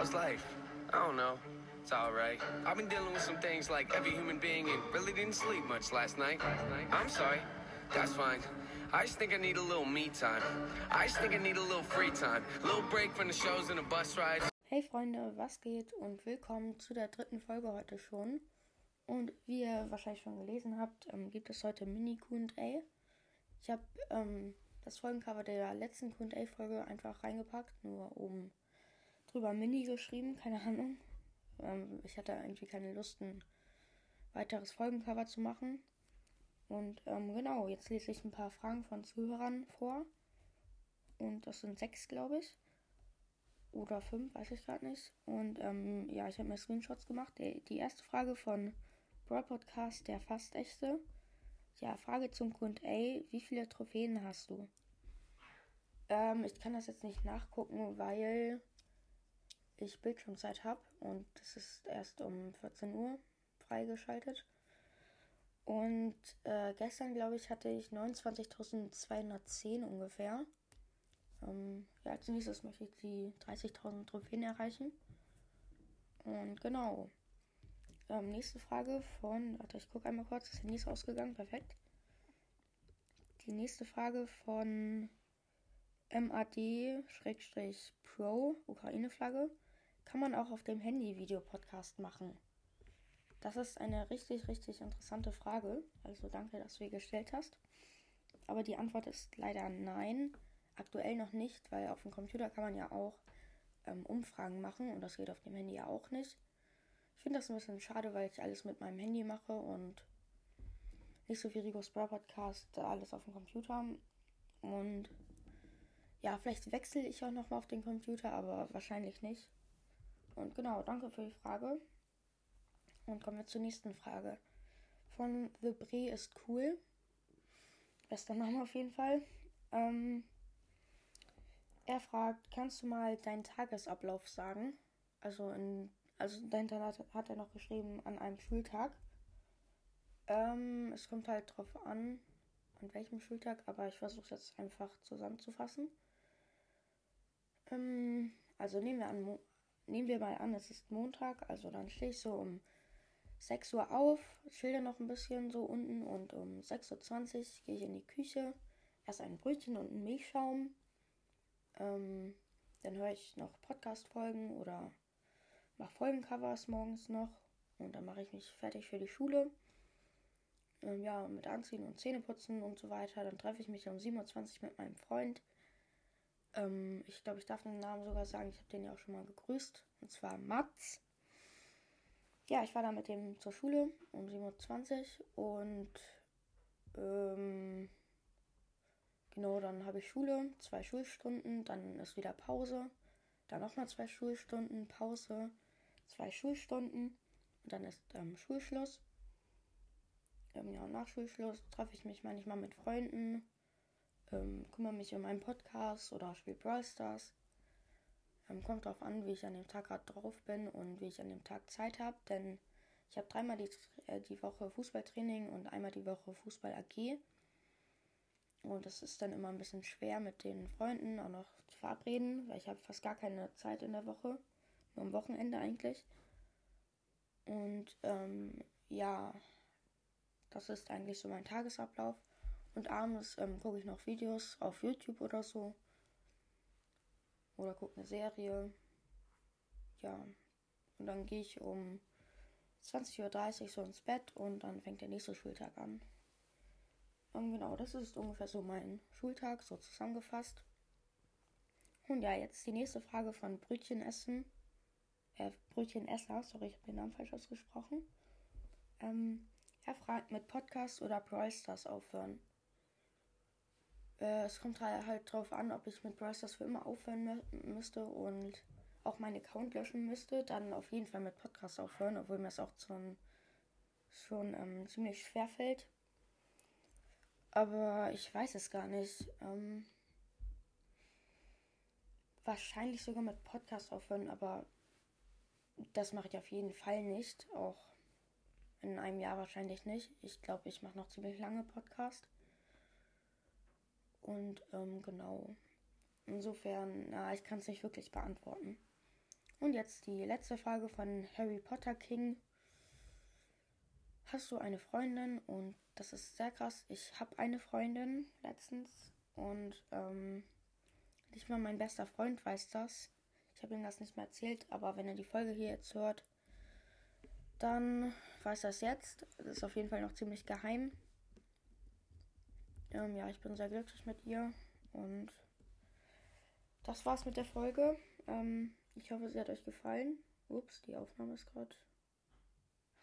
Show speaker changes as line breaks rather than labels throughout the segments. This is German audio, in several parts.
How's life? I don't know. It's alright. I've been dealing with some things like every human being and really didn't sleep much last night. I'm sorry. That's fine. I just think I need a little me time. I just think I need a little free time. A little break from the shows and the bus rides.
Hey Freunde, was geht und willkommen zu der dritten Folge heute schon. Und wie ihr wahrscheinlich schon gelesen habt, ähm, gibt es heute Mini QA. Ich habe ähm, das Folgencover der letzten QA-Folge einfach reingepackt, nur oben drüber Mini geschrieben, keine Ahnung. Ähm, ich hatte irgendwie keine Lust, ein weiteres Folgencover zu machen. Und ähm, genau, jetzt lese ich ein paar Fragen von Zuhörern vor. Und das sind sechs, glaube ich. Oder fünf, weiß ich gerade nicht. Und ähm, ja, ich habe mir Screenshots gemacht. Die, die erste Frage von Broad Podcast, der fast echte. Ja, Frage zum Kund A. Wie viele Trophäen hast du? Ähm, ich kann das jetzt nicht nachgucken, weil ich Bildschirmzeit habe und es ist erst um 14 Uhr freigeschaltet. Und äh, gestern, glaube ich, hatte ich 29.210 ungefähr. Ähm, ja, als nächstes möchte ich die 30.000 Trophäen erreichen. Und genau. Ähm, nächste Frage von, warte, ich gucke einmal kurz, das Handy ist ausgegangen, perfekt. Die nächste Frage von MAD-Pro, Ukraine-Flagge kann man auch auf dem Handy Videopodcast machen? Das ist eine richtig, richtig interessante Frage. Also danke, dass du sie gestellt hast. Aber die Antwort ist leider nein. Aktuell noch nicht, weil auf dem Computer kann man ja auch ähm, Umfragen machen und das geht auf dem Handy ja auch nicht. Ich finde das ein bisschen schade, weil ich alles mit meinem Handy mache und nicht so viel Rigo Spur Podcast, alles auf dem Computer. Und ja, vielleicht wechsle ich auch nochmal auf den Computer, aber wahrscheinlich nicht. Und genau, danke für die Frage. Und kommen wir zur nächsten Frage. Von The Bre ist cool. Bester Name auf jeden Fall. Ähm, er fragt, kannst du mal deinen Tagesablauf sagen? Also, in, also dahinter hat, hat er noch geschrieben, an einem Schultag. Ähm, es kommt halt drauf an, an welchem Schultag, aber ich versuche es jetzt einfach zusammenzufassen. Ähm, also nehmen wir an, nehmen wir mal an, es ist Montag, also dann stehe ich so um 6 Uhr auf, schilder noch ein bisschen so unten und um 6.20 Uhr gehe ich in die Küche, erst ein Brötchen und einen Milchschaum. Ähm, dann höre ich noch Podcast-Folgen oder mache Folgencovers morgens noch und dann mache ich mich fertig für die Schule. Ähm, ja, mit Anziehen und Zähneputzen und so weiter. Dann treffe ich mich um 27 Uhr mit meinem Freund ähm, ich glaube, ich darf den Namen sogar sagen. Ich habe den ja auch schon mal gegrüßt. Und zwar Mats. Ja, ich war da mit dem zur Schule um 7.20 Uhr und ähm, genau, dann habe ich Schule, zwei Schulstunden, dann ist wieder Pause, dann nochmal zwei Schulstunden, Pause, zwei Schulstunden und dann ist ähm, Schulschluss. Ähm, ja, nach Schulschluss treffe ich mich manchmal mit Freunden ähm, kümmere mich um meinen Podcast oder spiele Brawl Stars. Ähm, kommt darauf an, wie ich an dem Tag gerade drauf bin und wie ich an dem Tag Zeit habe, denn ich habe dreimal die, äh, die Woche Fußballtraining und einmal die Woche Fußball AG. Und das ist dann immer ein bisschen schwer mit den Freunden auch noch zu verabreden, weil ich habe fast gar keine Zeit in der Woche. Nur am Wochenende eigentlich. Und ähm, ja, das ist eigentlich so mein Tagesablauf. Und abends ähm, gucke ich noch Videos auf YouTube oder so. Oder gucke eine Serie. Ja. Und dann gehe ich um 20.30 Uhr so ins Bett und dann fängt der nächste Schultag an. Und genau, das ist ungefähr so mein Schultag, so zusammengefasst. Und ja, jetzt die nächste Frage von Brötchen essen. Äh, Brötchen Esser, sorry, ich habe den Namen falsch ausgesprochen. Ähm, er fragt mit Podcast oder Brawl Stars aufhören. Äh, es kommt halt, halt drauf an, ob ich mit Brawl für immer aufhören müsste und auch meinen Account löschen müsste. Dann auf jeden Fall mit Podcast aufhören, obwohl mir das auch schon, schon ähm, ziemlich schwer fällt. Aber ich weiß es gar nicht. Ähm, wahrscheinlich sogar mit Podcast aufhören, aber das mache ich auf jeden Fall nicht. Auch in einem Jahr wahrscheinlich nicht. Ich glaube, ich mache noch ziemlich lange Podcast. Und ähm, genau. Insofern, na, ich kann es nicht wirklich beantworten. Und jetzt die letzte Frage von Harry Potter King. Hast du eine Freundin? Und das ist sehr krass. Ich habe eine Freundin letztens und ähm, nicht mal mein bester Freund weiß das. Ich habe ihm das nicht mehr erzählt, aber wenn er die Folge hier jetzt hört, dann weiß das jetzt. Das ist auf jeden Fall noch ziemlich geheim. Ähm, ja, ich bin sehr glücklich mit ihr und das war's mit der Folge. Ähm, ich hoffe, sie hat euch gefallen. Ups, die Aufnahme ist gerade.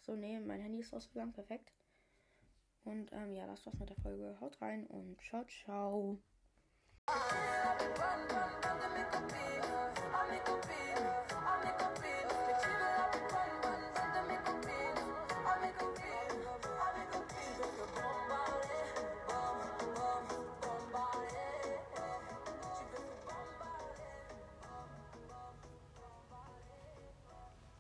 So, nee, mein Handy ist ausgegangen. Perfekt. Und ähm, ja, das war's mit der Folge. Haut rein und ciao, ciao.